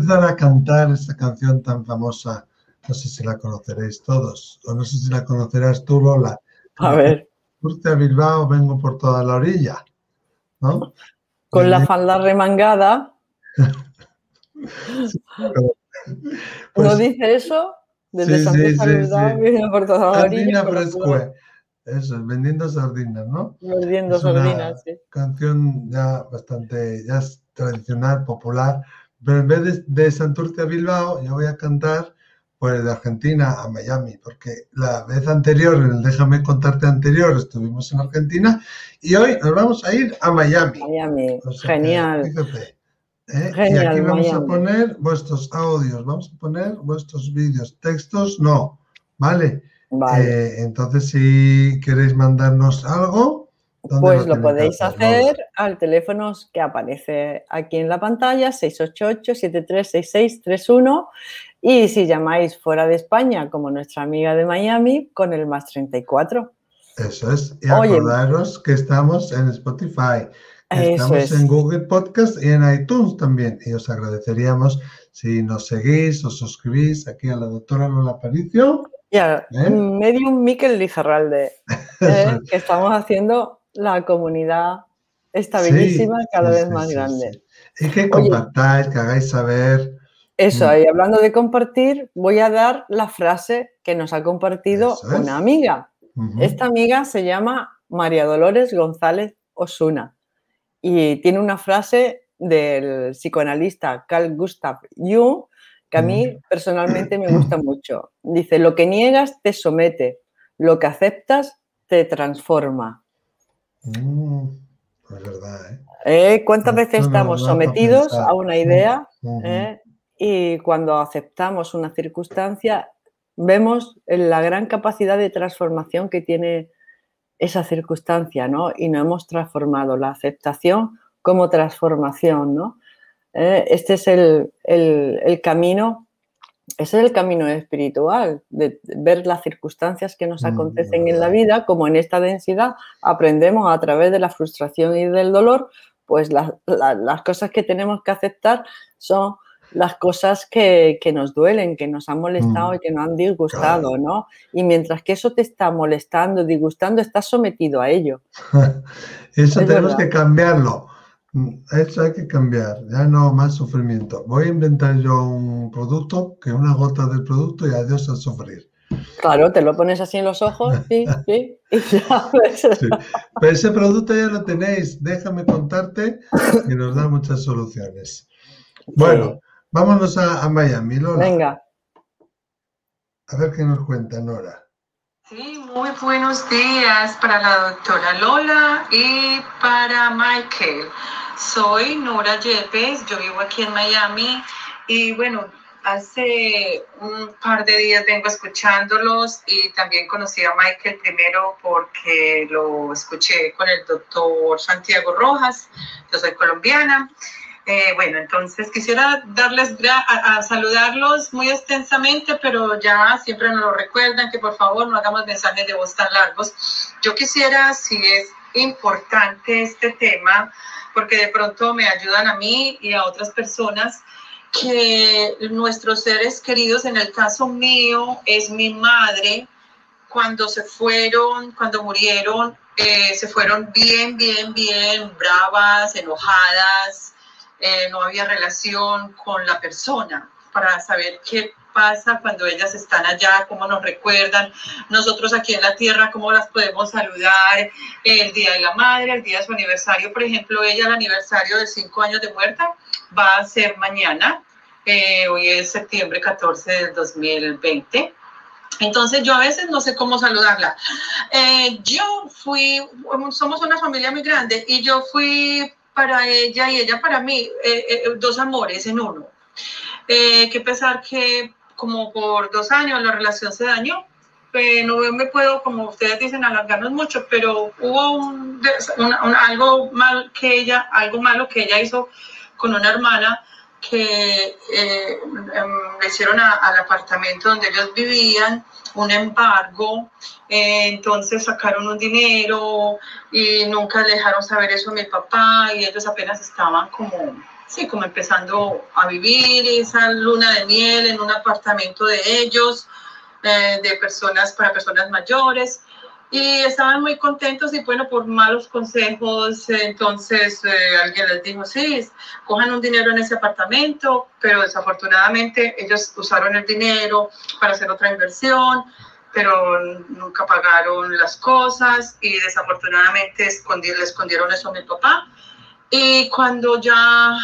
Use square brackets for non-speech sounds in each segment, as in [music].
a empezar a cantar esa canción tan famosa. No sé si la conoceréis todos, o no sé si la conocerás tú, Lola. A ver. Urte a Bilbao, vengo por toda la orilla. ¿No? Con la falda remangada. [laughs] Pues ¿No dice eso? Desde sí, Santa sí, sí, Bilbao, sí. viene por toda la orilla. Frescue. Eso, es, vendiendo sardinas, ¿no? Una sardinas, sí. canción ya bastante, ya es tradicional, popular, pero en vez de, de Santurce a Bilbao, yo voy a cantar pues de Argentina a Miami, porque la vez anterior, en el Déjame contarte anterior, estuvimos en Argentina y hoy nos vamos a ir a Miami. Miami, O sea que, genial. fíjate. ¿eh? y Genial, aquí vamos a poner vuestros audios, vamos a poner vuestros vídeos, textos no, ¿vale? Vale. Eh, entonces, si queréis mandarnos algo, ¿dónde Pues lo podéis hacer, al teléfono que aparece aquí en la pantalla, 688-736631. Y si llamáis fuera de España, como nuestra amiga de Miami, con el más 34. Eso es. Y Oye. acordaros que estamos en Spotify, estamos es. en Google Podcast y en iTunes también. Y os agradeceríamos si nos seguís, os suscribís aquí a la doctora Lola Aparicio. Ya, ¿Eh? Medium Miquel Lizarralde, [laughs] ¿eh? que estamos haciendo la comunidad esta Sí, bellísima cada vez sí, más sí, grande. Y que compartáis, que hagáis saber. Eso, Mm. y hablando de compartir, voy a dar la frase que nos ha compartido es. una amiga. Esta amiga se llama María Dolores González Osuna y tiene una frase del psicoanalista Carl Gustav Jung que a mí personalmente me gusta [clears throat] mucho. Dice, lo que niegas te somete, lo que aceptas te transforma. Mm, es verdad, ¿eh? ¿Eh? ¿Cuántas Esto veces estamos sometidos a una idea Ujú. ¿eh? y cuando aceptamos una circunstancia vemos la gran capacidad de transformación que tiene esa circunstancia, ¿no? Y no hemos transformado la aceptación como transformación, ¿no? Eh, este es el, el- el camino, ese es el camino espiritual, de ver las circunstancias que nos Mm, acontecen en la vida, como en esta densidad aprendemos a través de la frustración y del dolor, pues las, la- las cosas que tenemos que aceptar son las cosas que, que nos duelen, que nos han molestado Mm, y que nos han disgustado, ¿no? Y mientras que eso te está molestando, disgustando, estás sometido a ello. [laughs] Eso Es tenemos verdad. que cambiarlo. Mm, Eso hay que cambiar. Ya no más sufrimiento. Voy a inventar yo un producto, que una gota del producto y adiós a sufrir. Claro, te lo pones así en los ojos, sí, [laughs] sí, y ya ves. Sí. Pero ese producto ya lo tenéis. Déjame contarte que nos da muchas soluciones. Bueno, vámonos a, a Miami, Lola. Venga, A ver qué nos cuenta Nora. Sí, muy buenos días para la doctora Lola y para Michael. Soy Nora Yepes, yo vivo aquí en Miami y bueno, hace un par de días vengo escuchándolos y también conocí a Michael primero porque lo escuché con el doctor Santiago Rojas, yo soy colombiana. Eh, bueno, entonces quisiera darles a, a saludarlos muy extensamente, pero ya siempre nos lo recuerdan que por favor no hagamos mensajes de voz tan largos. Yo quisiera, si es importante este tema, porque de pronto me ayudan a mí y a otras personas, que nuestros seres queridos, en el caso mío, es mi madre, cuando se fueron, cuando murieron, eh, se fueron bien, bien, bien bravas, enojadas, eh, no había relación con la persona para saber qué pasa cuando ellas están allá, cómo nos recuerdan, nosotros aquí en la tierra, cómo las podemos saludar, el día de la madre, el día de su aniversario, por ejemplo, ella el aniversario de cinco años de muerta va a ser mañana, eh, hoy es septiembre 14 del 2020. Entonces yo a veces no sé cómo saludarla. Eh, yo fui, somos una familia muy grande y yo fui para ella y ella para mí, eh, eh, dos amores en uno. Eh, que pesar que como por dos años la relación se dañó, eh, no me puedo, como ustedes dicen, alargarnos mucho, pero hubo un, un, un, algo mal que ella, algo malo que ella hizo con una hermana que eh, le hicieron a, al apartamento donde ellos vivían un embargo, eh, entonces sacaron un dinero y nunca le dejaron saber eso a mi papá y ellos apenas estaban como sí, como empezando a vivir esa luna de miel en un apartamento de ellos, eh, de personas para personas mayores. Y estaban muy contentos y bueno, por malos consejos, entonces eh, alguien les dijo, sí, cojan un dinero en ese apartamento, pero desafortunadamente ellos usaron el dinero para hacer otra inversión, pero nunca pagaron las cosas y desafortunadamente le escondieron eso a mi papá. Y cuando ya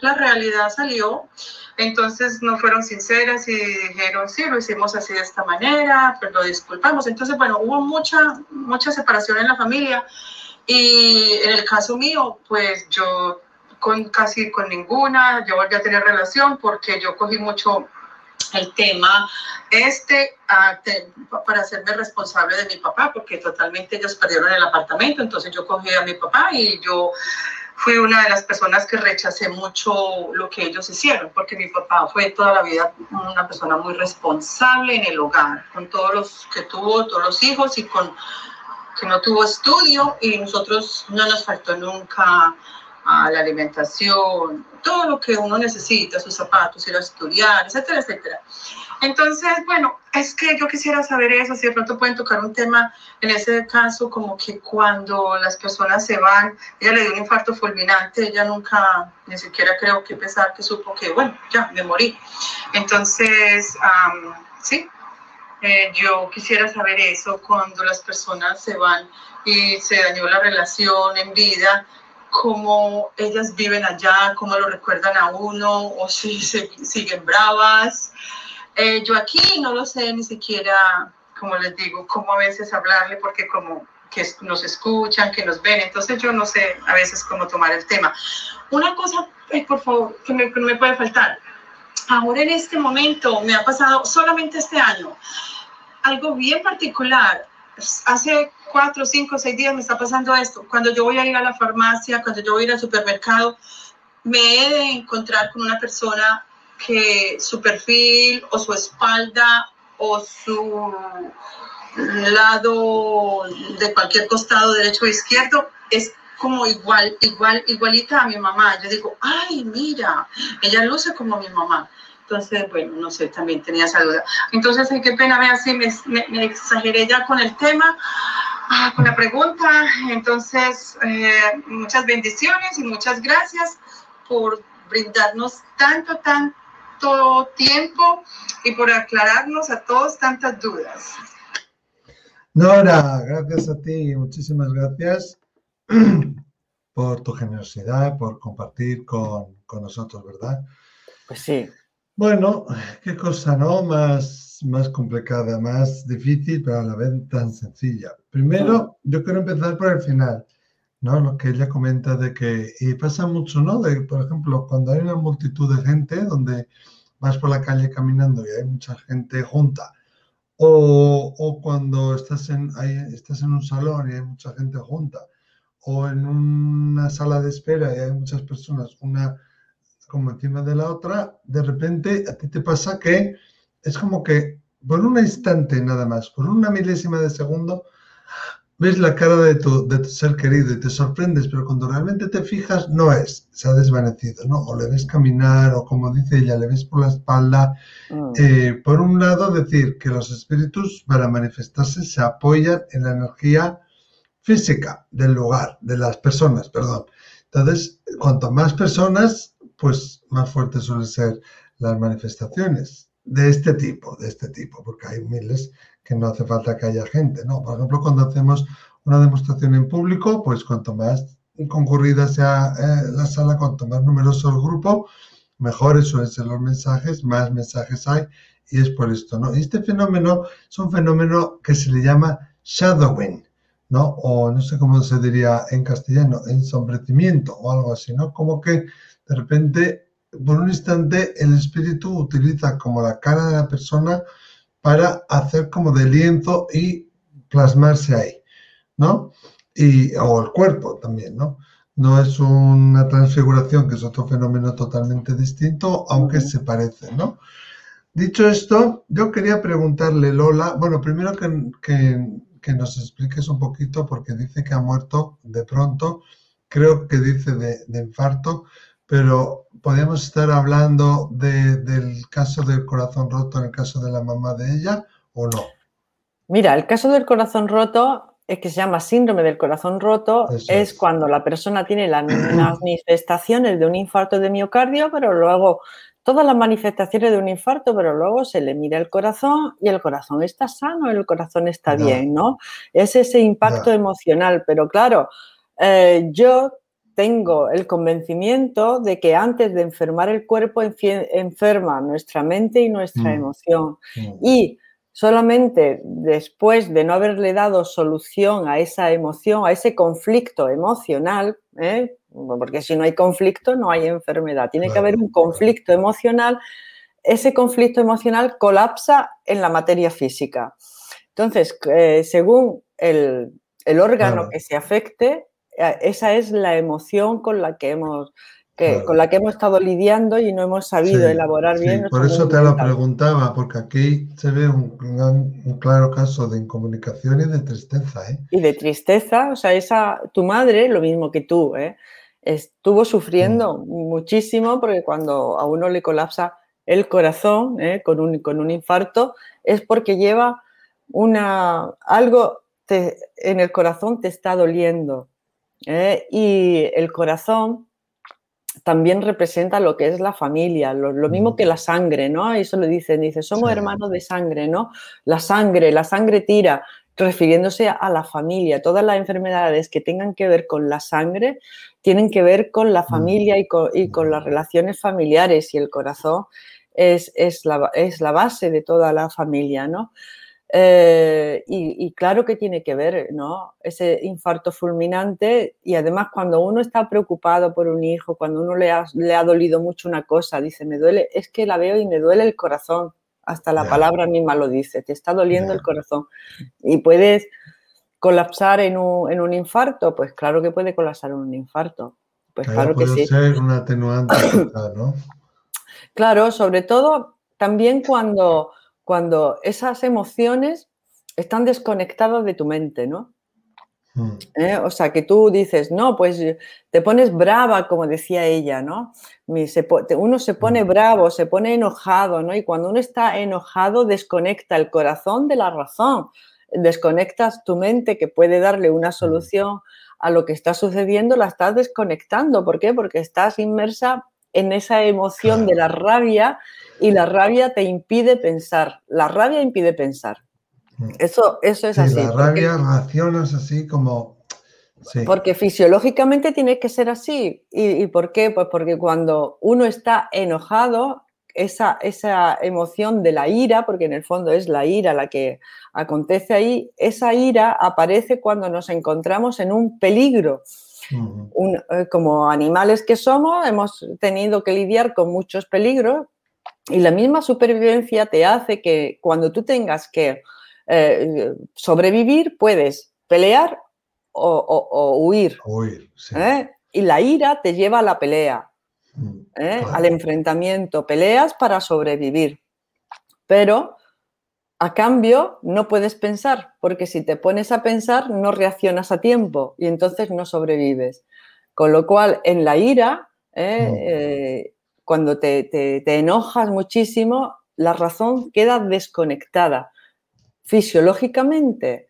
la realidad salió, entonces no fueron sinceras y dijeron, sí, lo hicimos así de esta manera, pero lo disculpamos. Entonces, bueno, hubo mucha, mucha separación en la familia y en el caso mío, pues yo con casi con ninguna, yo volví a tener relación porque yo cogí mucho el tema este para hacerme responsable de mi papá, porque totalmente ellos perdieron el apartamento, entonces yo cogí a mi papá y yo fui una de las personas que rechacé mucho lo que ellos hicieron, porque mi papá fue toda la vida una persona muy responsable en el hogar, con todos los que tuvo, todos los hijos y con que no tuvo estudio y nosotros no nos faltó nunca a la alimentación, todo lo que uno necesita, sus zapatos, ir a estudiar, etcétera, etcétera. Entonces, bueno, es que yo quisiera saber eso, si de pronto pueden tocar un tema en ese caso, como que cuando las personas se van, ella le dio un infarto fulminante, ella nunca, ni siquiera creo que pensar que supo que, bueno, ya, me morí. Entonces, sí, eh, yo quisiera saber eso, cuando las personas se van y se dañó la relación en vida, cómo ellas viven allá, cómo lo recuerdan a uno, o si se, siguen bravas. Eh, yo aquí no lo sé ni siquiera, como les digo, cómo a veces hablarle, porque como que nos escuchan, que nos ven, entonces yo no sé a veces cómo tomar el tema. Una cosa, por favor, que me, que me puede faltar. Ahora en este momento me ha pasado solamente este año algo bien particular. Hace cuatro, cinco, seis días me está pasando esto. Cuando yo voy a ir a la farmacia, cuando yo voy a ir al supermercado, me he de encontrar con una persona que su perfil o su espalda o su lado de cualquier costado, derecho o izquierdo, es como igual, igual, igualita a mi mamá. Yo digo, ay, mira, ella luce como mi mamá. Entonces, bueno, no sé, también tenía esa duda. Entonces, ay, qué pena, vea, si me, me, exageré ya con el tema, ah, con la pregunta. Entonces, eh, muchas bendiciones y muchas gracias por brindarnos tanto, tanto tiempo y por aclararnos a todos tantas dudas. Nora, gracias a ti, muchísimas gracias [clears throat] por tu generosidad, por compartir con, con nosotros, ¿verdad? Pues sí. Bueno, qué cosa, ¿no? Más, más complicada, más difícil, pero a la vez tan sencilla. Primero, yo quiero empezar por el final, ¿no? Lo que ella comenta de que, y pasa mucho, ¿no? De, por ejemplo, cuando hay una multitud de gente donde vas por la calle caminando y hay mucha gente junta, o, o cuando estás en, estás en un salón y hay mucha gente junta, o en una sala de espera y hay muchas personas, una como encima de la otra, de repente a ti te pasa que es como que por un instante nada más, por una milésima de segundo, ves la cara de tu, de tu ser querido y te sorprendes, pero cuando realmente te fijas, no es, se ha desvanecido, ¿no? O le ves caminar, o como dice ella, le ves por la espalda. Mm. Eh, por un lado, decir que los espíritus para manifestarse se apoyan en la energía física del lugar, de las personas, perdón. Entonces, cuanto más personas, pues más fuertes suelen ser las manifestaciones de este tipo, de este tipo, porque hay miles que no hace falta que haya gente, ¿no? Por ejemplo, cuando hacemos una demostración en público, pues cuanto más concurrida sea eh, la sala, cuanto más numeroso el grupo, mejores suelen ser los mensajes, más mensajes hay, y es por esto, ¿no? Y este fenómeno es un fenómeno que se le llama shadowing, ¿no? O no sé cómo se diría en castellano, ensombrecimiento o algo así, ¿no? Como que de repente, por un instante, el espíritu utiliza como la cara de la persona para hacer como de lienzo y plasmarse ahí, ¿no? Y, o el cuerpo también, ¿no? No es una transfiguración, que es otro fenómeno totalmente distinto, aunque se parece, ¿no? Dicho esto, yo quería preguntarle, Lola, bueno, primero que, que, nos expliques un poquito, porque dice que ha muerto de pronto, creo que dice de, de infarto, pero podemos estar hablando del caso del corazón roto en el caso de la mamá de ella o no. Mira, el caso del corazón roto es que se llama síndrome del corazón roto, es, cuando la persona tiene las [clears throat] manifestaciones de un infarto de miocardio, pero luego todas las manifestaciones de un infarto, pero luego se le mira el corazón y el corazón está sano, el corazón está bien, ¿no? Es ese impacto emocional, pero claro, eh, yo tengo el convencimiento de que antes de enfermar el cuerpo enferma nuestra mente y nuestra mm. emoción. Mm. Y solamente después de no haberle dado solución a esa emoción, a ese conflicto emocional, ¿eh? porque si no hay conflicto no hay enfermedad, tiene que haber un conflicto emocional, ese conflicto emocional colapsa en la materia física. Entonces, eh, según el, órgano que se afecte, esa es la emoción con la que hemos, con la que hemos estado lidiando y no hemos sabido elaborar bien. Por eso te lo preguntaba, porque aquí se ve un, claro caso de incomunicación y de tristeza. ¿eh? Y de tristeza, o sea, esa, tu madre, lo mismo que tú, ¿eh? estuvo sufriendo mm. muchísimo porque cuando a uno le colapsa el corazón ¿eh? con, un, con un infarto es porque lleva una, algo en el corazón te está doliendo. ¿Eh? Y el corazón también representa lo que es la familia, lo, mismo que la sangre, ¿no? Eso lo dicen, dice, somos hermanos de sangre, ¿no? La sangre, la sangre tira, refiriéndose a la familia. Todas las enfermedades que tengan que ver con la sangre tienen que ver con la familia y con, las relaciones familiares y el corazón es, la, es la base de toda la familia, ¿no? Eh, y, claro que tiene que ver, ¿no? Ese infarto fulminante y además cuando uno está preocupado por un hijo, cuando uno le ha, le ha dolido mucho una cosa, dice, me duele, es que la veo y me duele el corazón, hasta la palabra misma lo dice, te está doliendo el corazón y puedes colapsar en un, en un, infarto, pues claro que puede colapsar en un infarto. Pues claro, que sí. ser un atenuante, [coughs] ¿no? Claro, sobre todo también cuando cuando esas emociones están desconectadas de tu mente, ¿no? Hmm. ¿Eh? O sea, que tú dices, no, pues te pones brava, como decía ella, ¿no? Uno se pone hmm. bravo, se pone enojado, ¿no? Y cuando uno está enojado, desconecta el corazón de la razón, desconectas tu mente que puede darle una hmm. solución a lo que está sucediendo, la estás desconectando. ¿Por qué? Porque estás inmersa en esa emoción de la rabia y la rabia te impide pensar. La rabia impide pensar. Mm. Eso, eso es así. La rabia reaccionas así como... Porque fisiológicamente tiene que ser así. ¿Y, por qué? Pues porque cuando uno está enojado, esa, esa emoción de la ira, porque en el fondo es la ira la que acontece ahí, esa ira aparece cuando nos encontramos en un peligro. Eh, como animales que somos, hemos tenido que lidiar con muchos peligros y la misma supervivencia te hace que cuando tú tengas que eh, sobrevivir, puedes pelear o, huir. ¿eh? Y la ira te lleva a la pelea, mm, ¿eh? al enfrentamiento. Peleas para sobrevivir. Pero a cambio no puedes pensar, porque si te pones a pensar no reaccionas a tiempo y entonces no sobrevives. Con lo cual, en la ira, cuando te, enojas muchísimo, la razón queda desconectada. Fisiológicamente,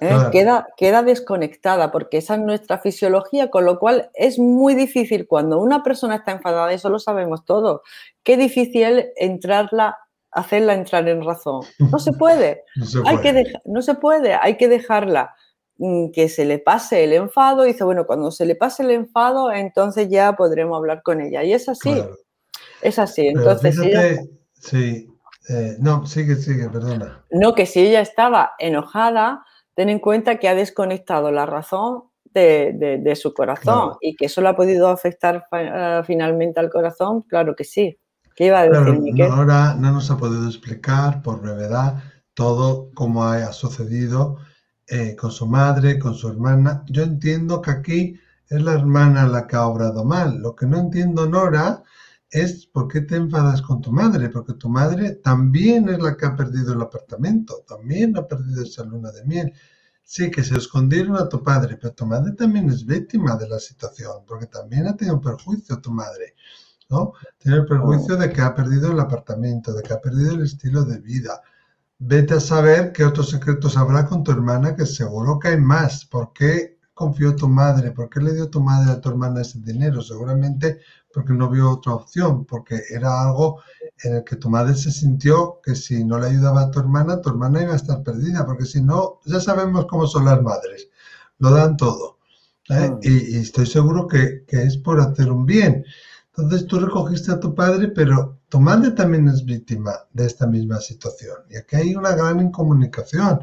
¿eh? queda, queda desconectada porque esa es nuestra fisiología, con lo cual es muy difícil cuando una persona está enfadada, eso lo sabemos todos, qué difícil entrarla, hacerla entrar en razón. No se puede, [laughs] Hay que no se puede, hay que dejarla mm, que se le pase el enfado y dice, bueno, cuando se le pase el enfado, entonces ya podremos hablar con ella. Y es así. Es así. Entonces, sí, eh, no, sigue, sigue, perdona. No, que si ella estaba enojada, ten en cuenta que ha desconectado la razón de, su corazón y que eso le ha podido afectar eh, finalmente al corazón, claro que sí. ¿Qué iba a decir, Ahora no nos ha podido explicar por brevedad todo cómo ha sucedido eh, con su madre, con su hermana. Yo entiendo que aquí es la hermana la que ha obrado mal. Lo que no entiendo, Nora, es por qué te enfadas con tu madre, porque tu madre también es la que ha perdido el apartamento, también ha perdido esa luna de miel. sí, que se escondieron a tu padre, pero tu madre también es víctima de la situación, porque también ha tenido un perjuicio tu madre, ¿no? Tiene el perjuicio de que ha perdido el apartamento, de que ha perdido el estilo de vida. Vete a saber qué otros secretos habrá con tu hermana, que seguro que hay más. ¿Por qué confió tu madre? ¿Por qué le dio tu madre a tu hermana ese dinero? Seguramente porque no vio otra opción, porque era algo en el que tu madre se sintió que si no le ayudaba a tu hermana, tu hermana iba a estar perdida, porque si no, ya sabemos cómo son las madres, lo dan todo. ¿eh? Mm. Y, estoy seguro que, que, es por hacer un bien. Entonces tú recogiste a tu padre, pero tu madre también es víctima de esta misma situación. Y aquí hay una gran incomunicación.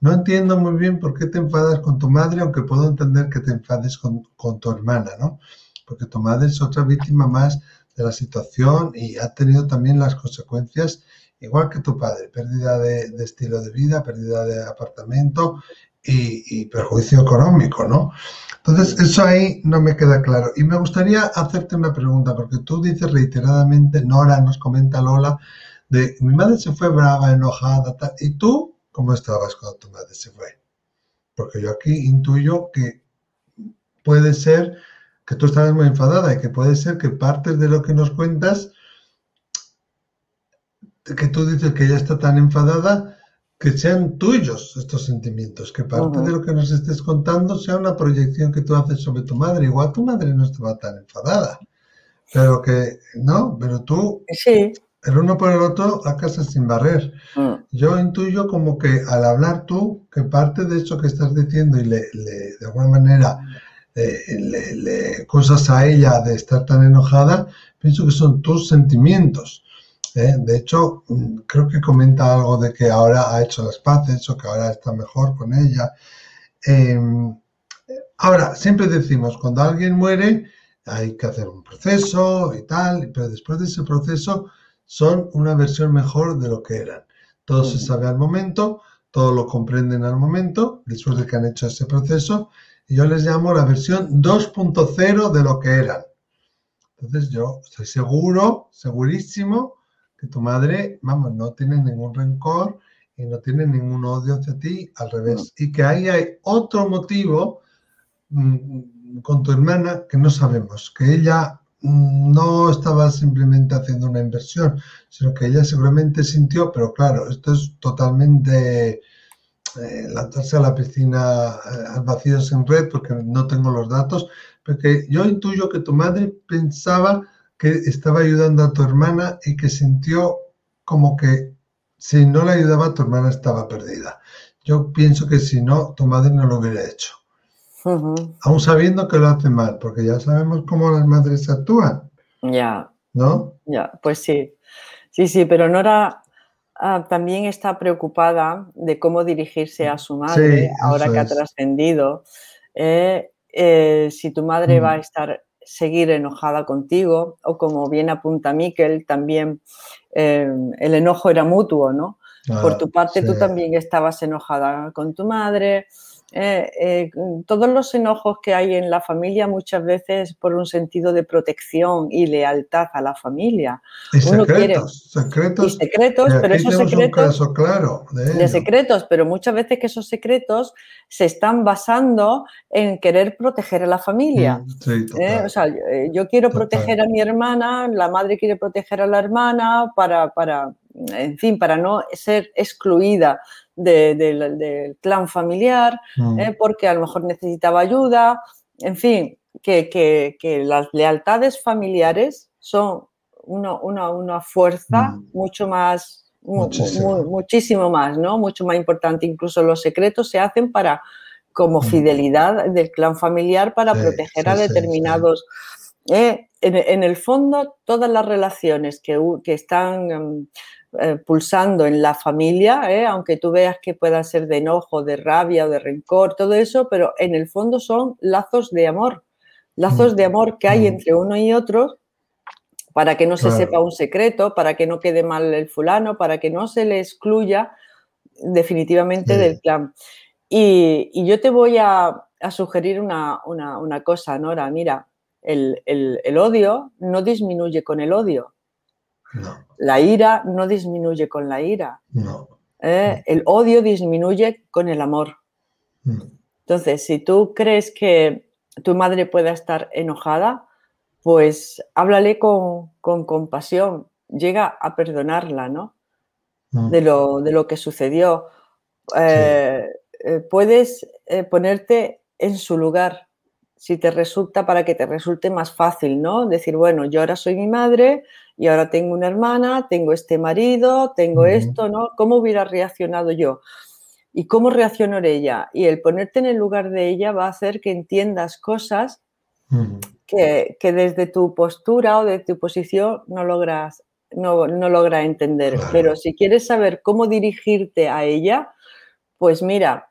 No entiendo muy bien por qué te enfadas con tu madre, aunque puedo entender que te enfades con, con tu hermana, ¿no? Porque tu madre es otra víctima más de la situación y ha tenido también las consecuencias, igual que tu padre, pérdida de, estilo de vida, pérdida de apartamento y, perjuicio económico, ¿no? Entonces, eso ahí no me queda claro. Y me gustaría hacerte una pregunta, porque tú dices reiteradamente, Nora nos comenta Lola, de mi madre se fue brava, enojada, tal, y tú, ¿cómo estabas cuando tu madre se fue? Porque yo aquí intuyo que puede ser que tú estabas muy enfadada y que puede ser que partes de lo que nos cuentas, que tú dices que ella está tan enfadada, que sean tuyos estos sentimientos, que parte de lo que nos estés contando sea una proyección que tú haces sobre tu madre. Igual tu madre no estaba tan enfadada, pero que, no, pero tú, sí. el uno por el otro, la casa sin barrer. Mm. Yo intuyo como que al hablar tú, que parte de eso que estás diciendo y le, le de alguna manera le, cosas a ella de estar tan enojada, pienso que son tus sentimientos. ¿eh? De hecho, mm, creo que comenta algo de que ahora ha hecho las paces o que ahora está mejor con ella. Em, ahora, siempre decimos, cuando alguien muere, hay que hacer un proceso y tal, pero después de ese proceso son una versión mejor de lo que eran. Todo se sabe al momento, todo lo comprenden al momento, después de que han hecho ese proceso, yo les llamo la versión 2.0 de lo que eran. Entonces yo estoy seguro, segurísimo, que tu madre, vamos, no tiene ningún rencor y no tiene ningún odio hacia ti, al revés. Y que ahí hay otro motivo mm, con tu hermana que no sabemos, que ella mm, no estaba simplemente haciendo una inversión, sino que ella seguramente sintió, pero claro, esto es totalmente eh, lanzarse a la piscina eh, al vacío sin red porque no tengo los datos, porque yo intuyo que tu madre pensaba que estaba ayudando a tu hermana y que sintió como que si no la ayudaba tu hermana estaba perdida. Yo pienso que si no, tu madre no lo hubiera hecho. Aún sabiendo que lo hace mal, porque ya sabemos cómo las madres actúan. Ya. ¿No? Ya, pues sí. Sí, sí, pero no era Ah, también está preocupada de cómo dirigirse a su madre ahora que ha trascendido. Eh, eh, si tu madre va a mm. estar seguir enojada contigo o como bien apunta Miquel, también eh, el enojo era mutuo, ¿no? Por ah, tu parte tú también estabas enojada con tu madre, eh, eh, todos los enojos que hay en la familia muchas veces por un sentido de protección y lealtad a la familia. Y secretos, secretos. secretos, pero esos secretos. Un claro de, secretos, pero muchas veces que esos secretos se están basando en querer proteger a la familia. Mm, ¿eh? o sea, yo quiero proteger a mi hermana, la madre quiere proteger a la hermana para, para en fin, para no ser excluida del clan familiar, mm. ¿eh? porque a lo mejor necesitaba ayuda, en fin, que, las lealtades familiares son una, fuerza mm. mucho más, muchísimo. más, ¿no? Mucho más importante. Incluso los secretos se hacen para como mm. fidelidad del clan familiar para proteger a determinados. ¿Eh? en, el fondo, todas las relaciones que, que están em, eh, pulsando en la familia, ¿eh? aunque tú veas que puedan ser de enojo, de rabia o de rencor, todo eso, pero en el fondo son lazos de amor, lazos de amor que hay mm. entre uno y otro para que no se sepa un secreto, para que no quede mal el fulano, para que no se le excluya definitivamente del clan. Y, yo te voy a, sugerir una, cosa, Nora. Mira, el, el odio no disminuye con el odio, la ira no disminuye con la ira. No. ¿Eh? El odio disminuye con el amor. Entonces, si tú crees que tu madre pueda estar enojada, pues háblale con, con compasión, llega a perdonarla, ¿no? De lo, de lo que sucedió. Eh, eh, puedes ponerte en su lugar, si te resulta, para que te resulte más fácil, ¿no? Decir, bueno, yo ahora soy mi madre y ahora tengo una hermana, tengo este marido, tengo esto, ¿no? ¿Cómo hubiera reaccionado yo? ¿Y cómo reaccionó ella? Y el ponerte en el lugar de ella va a hacer que entiendas cosas que, que desde tu postura o de tu posición no logras, no, no logra entender. Claro. Pero si quieres saber cómo dirigirte a ella, pues mira,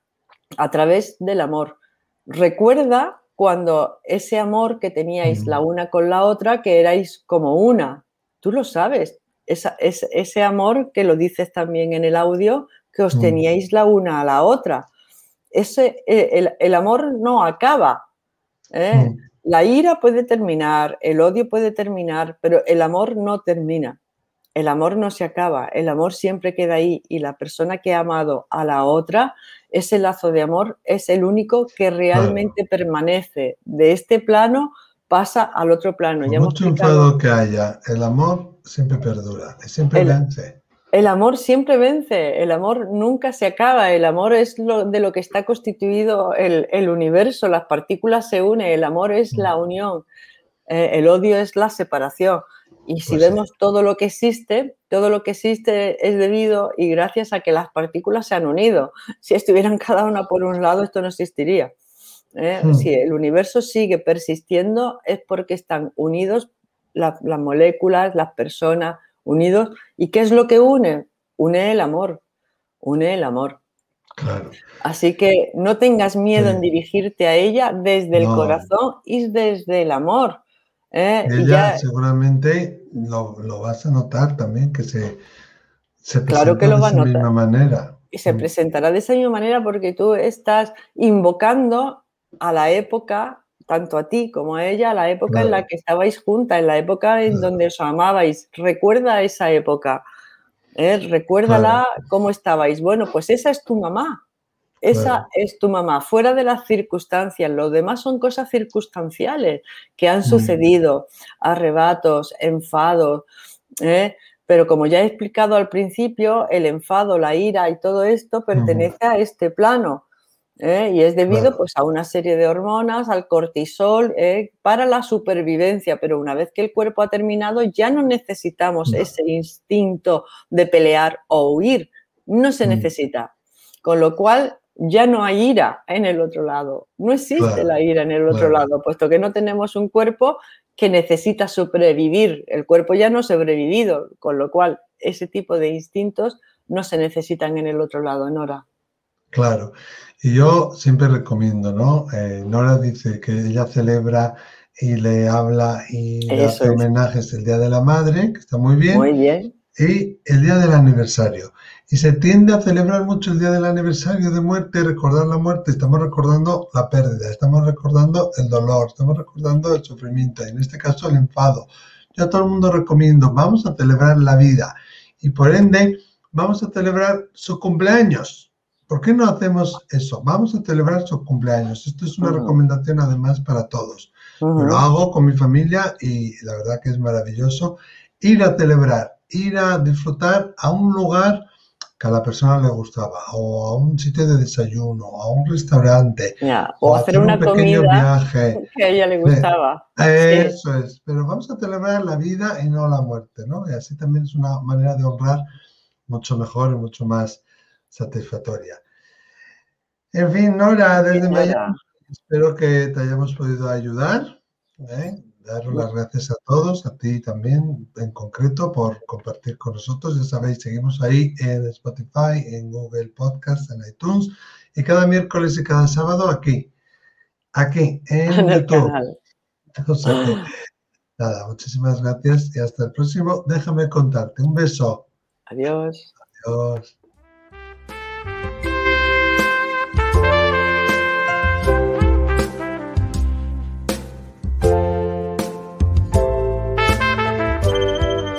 a través del amor. Recuerda cuando ese amor que teníais la una con la otra, que erais como una. Tú lo sabes. Esa- es- ese amor que lo dices también en el audio, que os Mm. teníais la una a la otra. Ese, eh, el, el amor no acaba. ¿eh? Mm. La ira puede terminar, el odio puede terminar, pero el amor no termina. El amor no se acaba, el amor siempre queda ahí y la persona que ha amado a la otra, ese lazo de amor es el único que realmente permanece de este plano, pasa al otro plano. Por Ya mucho explicado- enfado que haya, el amor siempre perdura, siempre El- vence. El amor siempre vence, el amor nunca se acaba, el amor es lo, de lo que está constituido el, el universo, las partículas se unen, el amor es la Mm. unión, eh, el odio es la separación. Y si Pues sí. vemos todo lo que existe, todo lo que existe es debido y gracias a que las partículas se han unido. [laughs] Si estuvieran cada una por un lado, esto no existiría. ¿eh? Hmm. Si el universo sigue persistiendo es porque están unidos la- las moléculas, las personas, unidos. ¿Y qué es lo que une? Une el amor, une el amor. Claro. Así que no tengas miedo Sí. en dirigirte a ella desde el No. corazón y desde el amor. ¿Eh? Y Ella ya- seguramente lo, lo vas a notar también, que se, se Claro que lo de va esa notar. misma manera. y se Mm. presentará de esa misma manera porque tú estás invocando a la época, tanto a ti como a ella, a la época en la que estabais juntas, en la época en Claro. donde os amabais. Recuerda esa época. ¿eh? Recuérdala cómo estabais. Bueno, pues esa es tu mamá. Esa es tu mamá, fuera de las circunstancias. Lo demás son cosas circunstanciales que han sucedido, arrebatos, enfados. ¿eh? Pero como ya he explicado al principio, el enfado, la ira y todo esto pertenece a este plano. ¿eh? Y es debido pues, a una serie de hormonas, al cortisol, ¿eh? para la supervivencia. Pero una vez que el cuerpo ha terminado, ya no necesitamos No. ese instinto de pelear o huir. No se necesita. Con lo cual, ya no hay ira en el otro lado. No existe Claro, la ira en el otro claro. lado, puesto que no tenemos un cuerpo que necesita sobrevivir. El cuerpo ya no ha sobrevivido, con lo cual ese tipo de instintos no se necesitan en el otro lado, Nora. Claro. Y yo siempre recomiendo, ¿no? Eh, Nora dice que ella celebra y le habla y le hace es. homenajes el Día de la Madre, que está muy bien, Muy bien. y el día del aniversario. Y se tiende a celebrar mucho el día del aniversario de muerte, recordar la muerte. Estamos recordando la pérdida, estamos recordando el dolor, estamos recordando el sufrimiento, y en este caso el enfado. Yo a todo el mundo recomiendo, vamos a celebrar la vida y por ende vamos a celebrar su cumpleaños. ¿Por qué no hacemos eso? Vamos a celebrar su cumpleaños. Esto es una Ujú. recomendación además para todos. Ujú. Lo hago con mi familia y la verdad que es maravilloso ir a celebrar, ir a disfrutar a un lugar que a la persona le gustaba, o a un sitio de desayuno, a un restaurante, O hacer una un pequeño comida viaje. [laughs] que a ella le gustaba. Eso es, pero vamos a celebrar la vida y no la muerte, ¿no? Y así también es una manera de honrar mucho mejor y mucho más satisfactoria. En fin, Nora, desde Miami, Nora. espero que te hayamos podido ayudar. ¿eh? Daros las gracias a todos, a ti también en concreto por compartir con nosotros. Ya sabéis, seguimos ahí en Spotify, en Google Podcast, en iTunes y cada miércoles y cada sábado aquí, aquí en, [laughs] En el YouTube. canal. [laughs] Nada, muchísimas gracias y hasta el próximo. Déjame contarte. Un beso. Adiós. Adiós.